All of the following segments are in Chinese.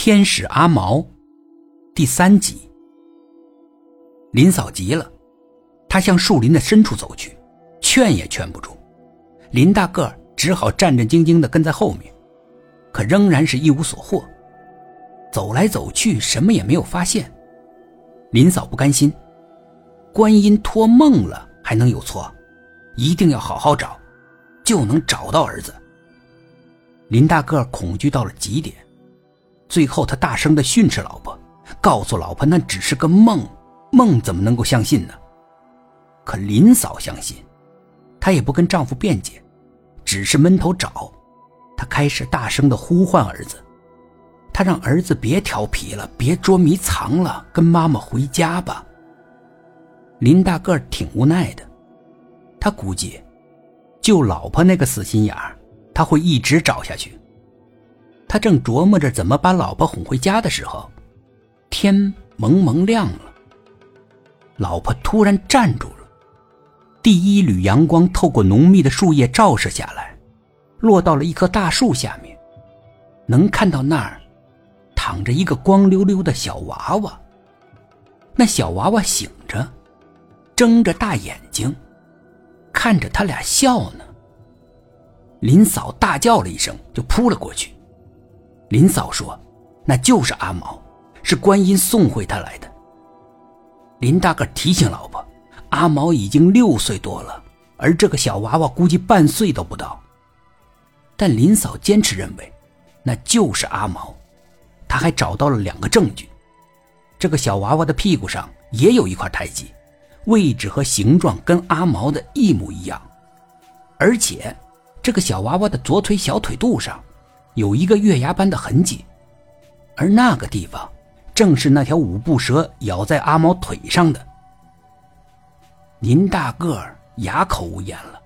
天使阿毛，第三集。林嫂急了，她向树林的深处走去，劝也劝不住。林大个只好战战兢兢的跟在后面，可仍然是一无所获。走来走去，什么也没有发现。林嫂不甘心，观音托梦了，还能有错？一定要好好找，就能找到儿子。林大个恐惧到了极点，最后他大声的训斥老婆，告诉老婆那只是个梦，梦怎么能够相信呢？可林嫂相信，她也不跟丈夫辩解，只是闷头找。她开始大声的呼唤儿子，她让儿子别调皮了，别捉迷藏了，跟妈妈回家吧。林大个挺无奈的，他估计，就老婆那个死心眼儿。他会一直找下去。他正琢磨着怎么把老婆哄回家的时候，天蒙蒙亮了。老婆突然站住了，第一缕阳光透过浓密的树叶照射下来，落到了一棵大树下面，能看到那儿躺着一个光溜溜的小娃娃。那小娃娃醒着，睁着大眼睛，看着他俩笑呢。林嫂大叫了一声，就扑了过去。林嫂说：“那就是阿毛，是观音送回他来的。”林大个提醒老婆：“阿毛已经六岁多了，而这个小娃娃估计半岁都不到。”但林嫂坚持认为，那就是阿毛。他还找到了两个证据：这个小娃娃的屁股上也有一块胎记，位置和形状跟阿毛的一模一样，而且。这个小娃娃的左腿小腿肚上，有一个月牙般的痕迹，而那个地方，正是那条五步蛇咬在阿毛腿上的。林大个儿哑口无言了。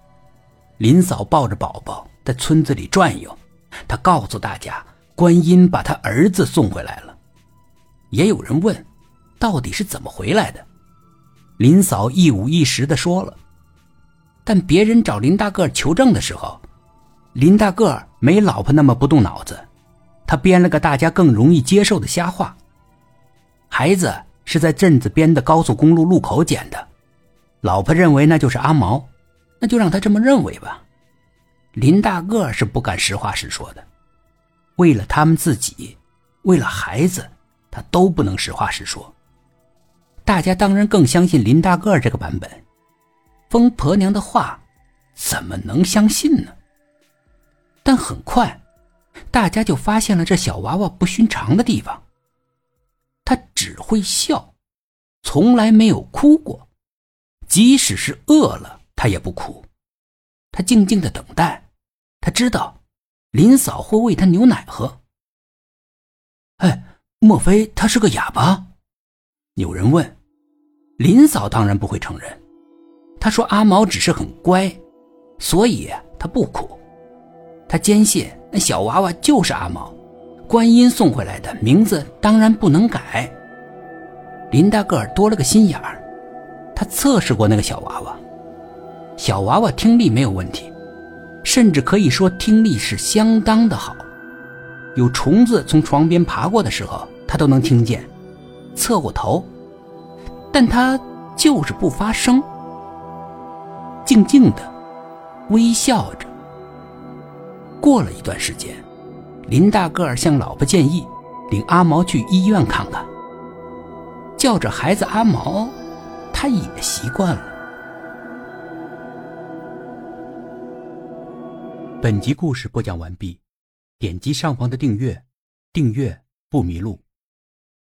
林嫂抱着宝宝在村子里转悠，她告诉大家，观音把她儿子送回来了。也有人问，到底是怎么回来的？林嫂一五一十的说了，但别人找林大个儿求证的时候。林大个儿没老婆那么不动脑子，他编了个大家更容易接受的瞎话。孩子是在镇子边的高速公路路口捡的，老婆认为那就是阿毛，那就让他这么认为吧。林大个儿是不敢实话实说的，为了他们自己，为了孩子，他都不能实话实说。大家当然更相信林大个儿这个版本，疯婆娘的话，怎么能相信呢？但很快，大家就发现了这小娃娃不寻常的地方。他只会笑，从来没有哭过，即使是饿了，他也不哭。他静静的等待，他知道林嫂会喂他牛奶喝。哎，莫非他是个哑巴？有人问。林嫂当然不会承认，她说阿毛只是很乖，所以他不哭。他坚信那小娃娃就是阿毛，观音送回来的，名字当然不能改。林大个儿多了个心眼儿，他测试过那个小娃娃，小娃娃听力没有问题，甚至可以说听力是相当的好。有虫子从床边爬过的时候，他都能听见。侧过头，但他就是不发声，静静的微笑着。过了一段时间，林大个儿向老婆建议，领阿毛去医院看看。叫着孩子阿毛，他也习惯了。本集故事播讲完毕，点击上方的订阅，订阅不迷路。